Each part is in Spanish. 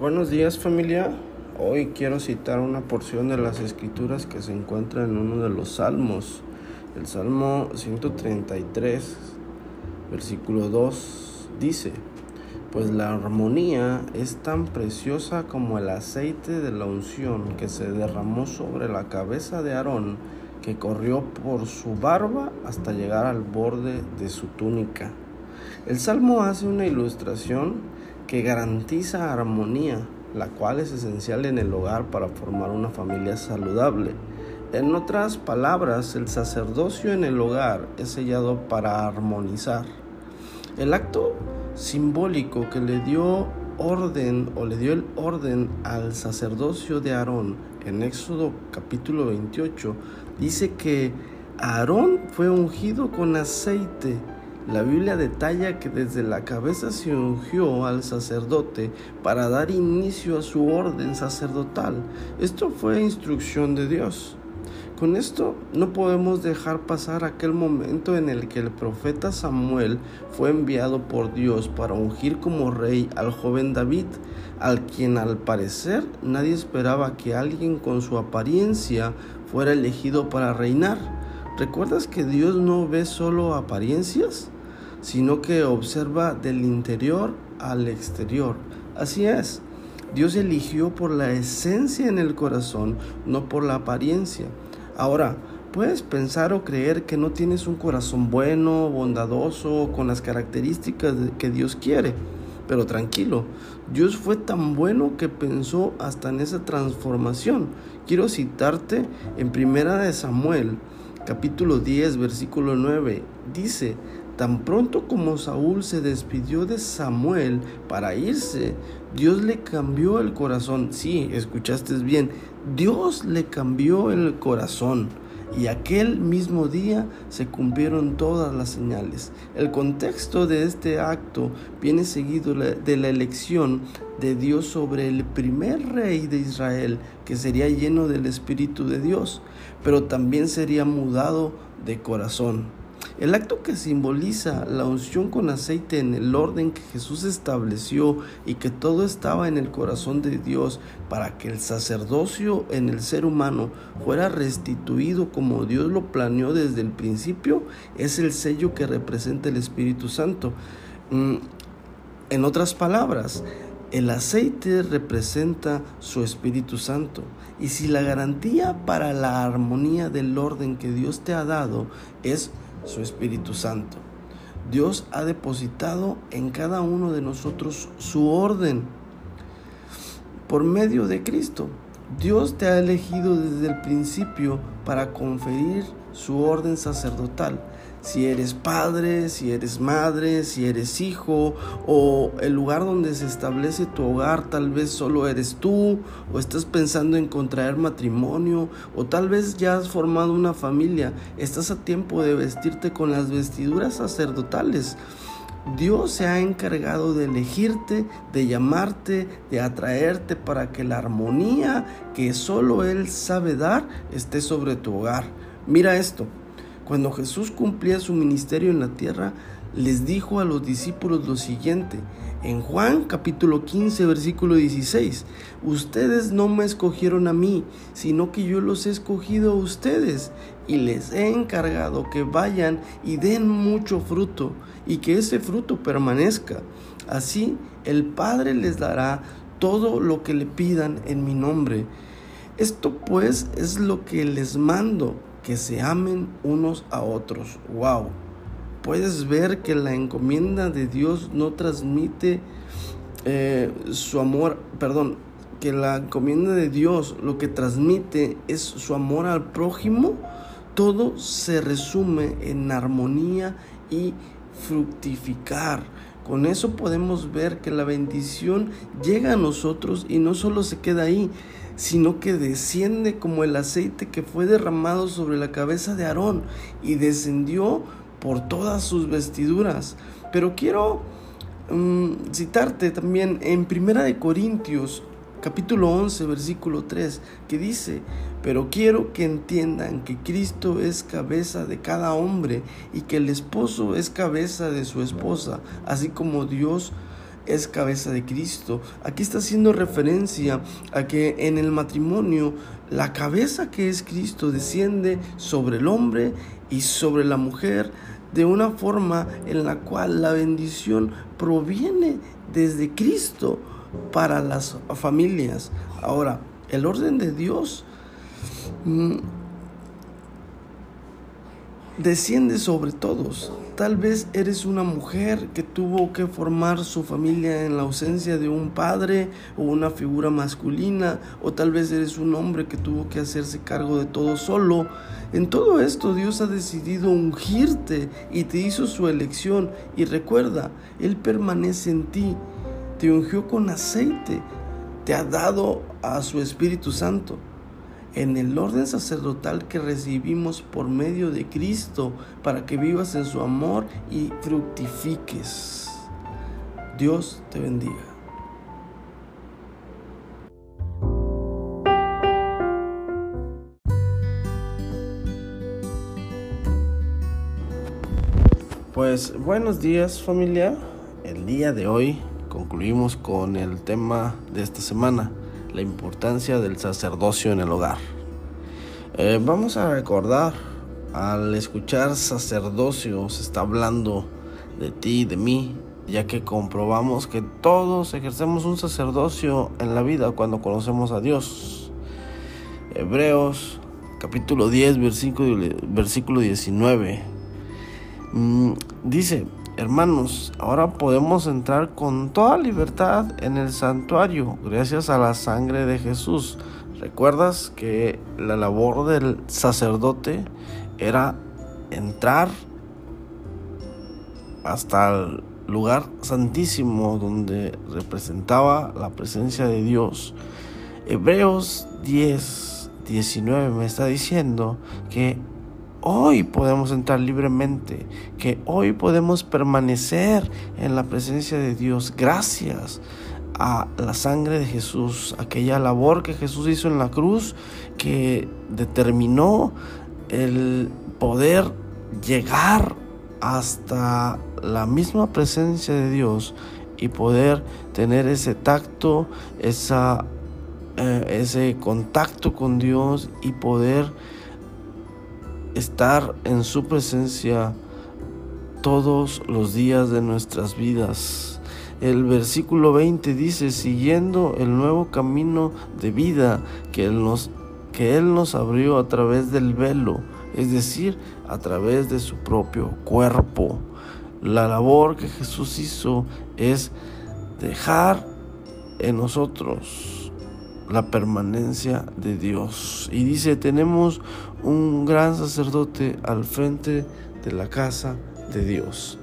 Buenos días familia. Hoy quiero citar una porción de las escrituras que se encuentra en uno de los salmos. El Salmo 133, versículo 2 dice, pues la armonía es tan preciosa como el aceite de la unción que se derramó sobre la cabeza de Aarón, que corrió por su barba hasta llegar al borde de su túnica. El Salmo hace una ilustración que garantiza armonía, la cual es esencial en el hogar para formar una familia saludable. En otras palabras, el sacerdocio en el hogar es sellado para armonizar. El acto simbólico que le dio orden o le dio el orden al sacerdocio de Aarón en Éxodo capítulo 28 dice que Aarón fue ungido con aceite la Biblia detalla que desde la cabeza se ungió al sacerdote para dar inicio a su orden sacerdotal. Esto fue instrucción de Dios. Con esto no podemos dejar pasar aquel momento en el que el profeta Samuel fue enviado por Dios para ungir como rey al joven David, al quien al parecer nadie esperaba que alguien con su apariencia fuera elegido para reinar. ¿Recuerdas que Dios no ve solo apariencias? sino que observa del interior al exterior. Así es, Dios eligió por la esencia en el corazón, no por la apariencia. Ahora, puedes pensar o creer que no tienes un corazón bueno, bondadoso, con las características que Dios quiere. Pero tranquilo, Dios fue tan bueno que pensó hasta en esa transformación. Quiero citarte en Primera de Samuel, capítulo 10, versículo 9. Dice, Tan pronto como Saúl se despidió de Samuel para irse, Dios le cambió el corazón. Sí, escuchaste bien, Dios le cambió el corazón. Y aquel mismo día se cumplieron todas las señales. El contexto de este acto viene seguido de la elección de Dios sobre el primer rey de Israel, que sería lleno del Espíritu de Dios, pero también sería mudado de corazón. El acto que simboliza la unción con aceite en el orden que Jesús estableció y que todo estaba en el corazón de Dios para que el sacerdocio en el ser humano fuera restituido como Dios lo planeó desde el principio, es el sello que representa el Espíritu Santo. Mm, en otras palabras, el aceite representa su Espíritu Santo. Y si la garantía para la armonía del orden que Dios te ha dado es su Espíritu Santo. Dios ha depositado en cada uno de nosotros su orden por medio de Cristo. Dios te ha elegido desde el principio para conferir su orden sacerdotal si eres padre, si eres madre, si eres hijo o el lugar donde se establece tu hogar, tal vez solo eres tú o estás pensando en contraer matrimonio o tal vez ya has formado una familia, estás a tiempo de vestirte con las vestiduras sacerdotales. Dios se ha encargado de elegirte, de llamarte, de atraerte para que la armonía que solo Él sabe dar esté sobre tu hogar. Mira esto, cuando Jesús cumplía su ministerio en la tierra, les dijo a los discípulos lo siguiente, en Juan capítulo 15 versículo 16, ustedes no me escogieron a mí, sino que yo los he escogido a ustedes y les he encargado que vayan y den mucho fruto y que ese fruto permanezca. Así el Padre les dará todo lo que le pidan en mi nombre. Esto pues es lo que les mando que se amen unos a otros. Wow. Puedes ver que la encomienda de Dios no transmite eh, su amor, perdón, que la encomienda de Dios lo que transmite es su amor al prójimo. Todo se resume en armonía y fructificar. Con eso podemos ver que la bendición llega a nosotros y no solo se queda ahí, sino que desciende como el aceite que fue derramado sobre la cabeza de Aarón y descendió por todas sus vestiduras. Pero quiero mm, citarte también en Primera de Corintios capítulo 11 versículo 3 que dice, pero quiero que entiendan que Cristo es cabeza de cada hombre y que el esposo es cabeza de su esposa, así como Dios es cabeza de Cristo. Aquí está haciendo referencia a que en el matrimonio la cabeza que es Cristo desciende sobre el hombre y sobre la mujer de una forma en la cual la bendición proviene desde Cristo para las familias. Ahora, el orden de Dios mm, desciende sobre todos. Tal vez eres una mujer que tuvo que formar su familia en la ausencia de un padre o una figura masculina, o tal vez eres un hombre que tuvo que hacerse cargo de todo solo. En todo esto Dios ha decidido ungirte y te hizo su elección. Y recuerda, Él permanece en ti, te ungió con aceite, te ha dado a su Espíritu Santo en el orden sacerdotal que recibimos por medio de Cristo para que vivas en su amor y fructifiques. Dios te bendiga. Pues buenos días familia. El día de hoy concluimos con el tema de esta semana la importancia del sacerdocio en el hogar. Eh, vamos a recordar, al escuchar sacerdocio se está hablando de ti y de mí, ya que comprobamos que todos ejercemos un sacerdocio en la vida cuando conocemos a Dios. Hebreos capítulo 10, versículo, versículo 19. Mm, dice, Hermanos, ahora podemos entrar con toda libertad en el santuario gracias a la sangre de Jesús. ¿Recuerdas que la labor del sacerdote era entrar hasta el lugar santísimo donde representaba la presencia de Dios? Hebreos 10, 19 me está diciendo que hoy podemos entrar libremente, que hoy podemos permanecer en la presencia de Dios gracias a la sangre de Jesús, aquella labor que Jesús hizo en la cruz que determinó el poder llegar hasta la misma presencia de Dios y poder tener ese tacto, esa, eh, ese contacto con Dios y poder estar en su presencia todos los días de nuestras vidas. El versículo 20 dice, siguiendo el nuevo camino de vida que Él nos, que él nos abrió a través del velo, es decir, a través de su propio cuerpo. La labor que Jesús hizo es dejar en nosotros la permanencia de Dios. Y dice, tenemos un gran sacerdote al frente de la casa de Dios.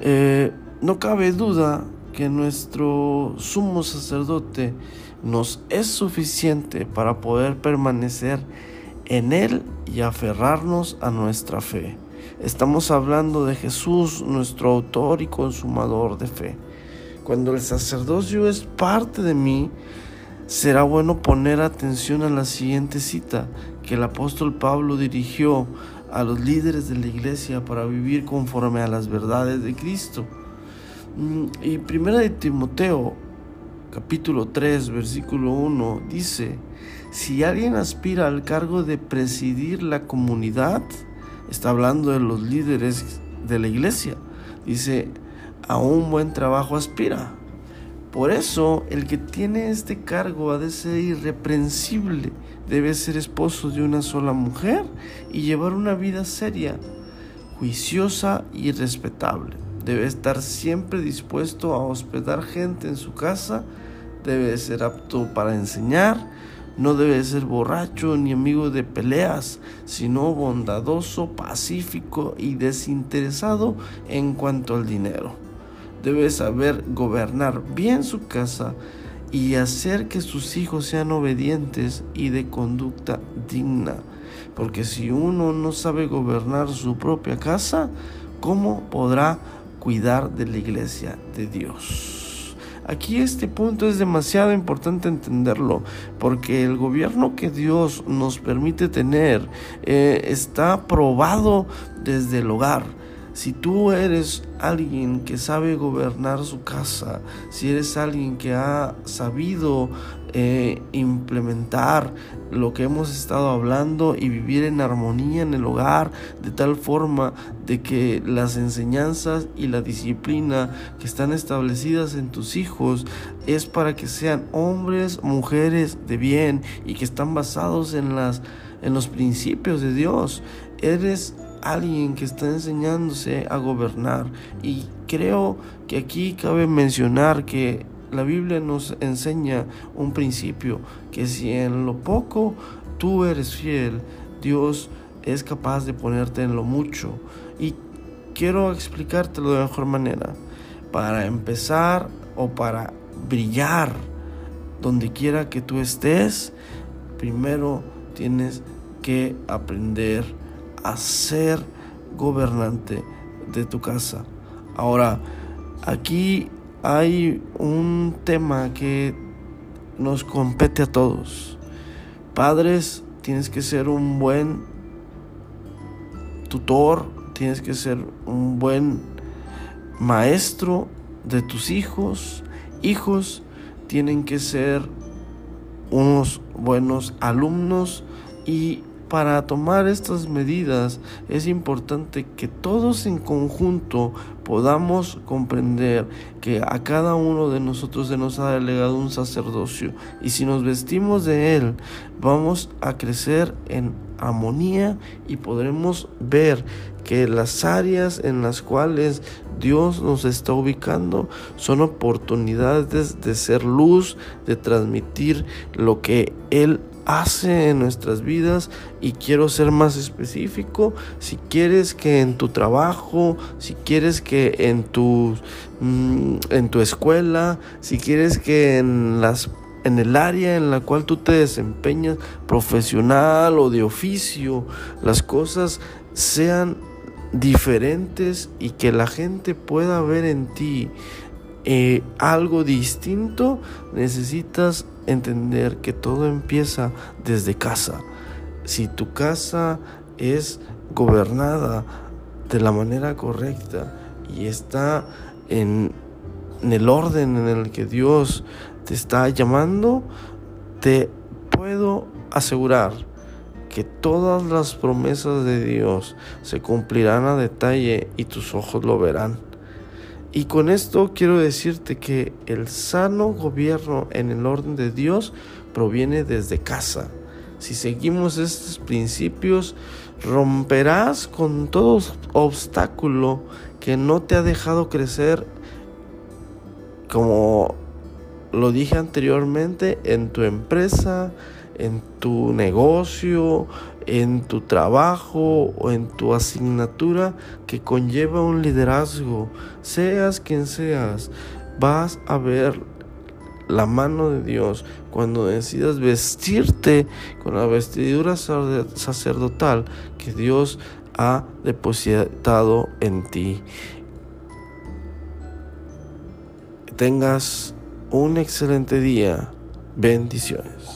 Eh, no cabe duda que nuestro sumo sacerdote nos es suficiente para poder permanecer en Él y aferrarnos a nuestra fe. Estamos hablando de Jesús, nuestro autor y consumador de fe. Cuando el sacerdocio es parte de mí, será bueno poner atención a la siguiente cita que el apóstol Pablo dirigió a los líderes de la iglesia para vivir conforme a las verdades de Cristo. Mm, y primera de Timoteo, capítulo 3, versículo 1, dice, si alguien aspira al cargo de presidir la comunidad, está hablando de los líderes de la iglesia, dice, a un buen trabajo aspira por eso, el que tiene este cargo ha de ser irreprensible, debe ser esposo de una sola mujer y llevar una vida seria, juiciosa y respetable. Debe estar siempre dispuesto a hospedar gente en su casa, debe ser apto para enseñar, no debe ser borracho ni amigo de peleas, sino bondadoso, pacífico y desinteresado en cuanto al dinero debe saber gobernar bien su casa y hacer que sus hijos sean obedientes y de conducta digna. Porque si uno no sabe gobernar su propia casa, ¿cómo podrá cuidar de la iglesia de Dios? Aquí este punto es demasiado importante entenderlo, porque el gobierno que Dios nos permite tener eh, está probado desde el hogar Si tú eres alguien que sabe gobernar su casa, si eres alguien que ha sabido eh, implementar lo que hemos estado hablando y vivir en armonía en el hogar de tal forma de que las enseñanzas y la disciplina que están establecidas en tus hijos es para que sean hombres, mujeres de bien y que están basados en las en los principios de Dios. Eres alguien que está enseñándose a gobernar y creo que aquí cabe mencionar que la Biblia nos enseña un principio, que si en lo poco tú eres fiel, Dios es capaz de ponerte en lo mucho. Y quiero explicártelo de mejor manera. Para empezar o para brillar donde quiera que tú estés, primero tienes que aprender a ser gobernante de tu casa. Ahora, aquí hay un tema que nos compete a todos. Padres, tienes que ser un buen tutor, tienes que ser un buen maestro de tus hijos. Hijos tienen que ser unos buenos alumnos y para tomar estas medidas es importante que todos en conjunto podamos comprender que a cada uno de nosotros se nos ha delegado un sacerdocio. Y si nos vestimos de él vamos a crecer en armonía y podremos ver que las áreas en las cuales Dios nos está ubicando son oportunidades de ser luz, de transmitir lo que Él hace en nuestras vidas y quiero ser más específico. Si quieres que en tu trabajo si quieres que en tu mm, en tu escuela si quieres que en las en el área en la cual tú te desempeñas profesional o de oficio las cosas sean diferentes y que la gente pueda ver en ti eh, algo distinto, necesitas entender que todo empieza desde casa. Si tu casa es gobernada de la manera correcta y está en, el orden en el que Dios te está llamando, te puedo asegurar que todas las promesas de Dios se cumplirán a detalle y tus ojos lo verán. Y con esto quiero decirte que el sano gobierno en el orden de Dios proviene desde casa. Si seguimos estos principios, romperás con todo obstáculo que no te ha dejado crecer, como lo dije anteriormente, en tu empresa, en tu negocio, en tu trabajo o en tu asignatura que conlleva un liderazgo, seas quien seas, vas a ver la mano de Dios cuando decidas vestirte con la vestidura sacerdotal que Dios ha depositado en ti. tengas un excelente día. Bendiciones.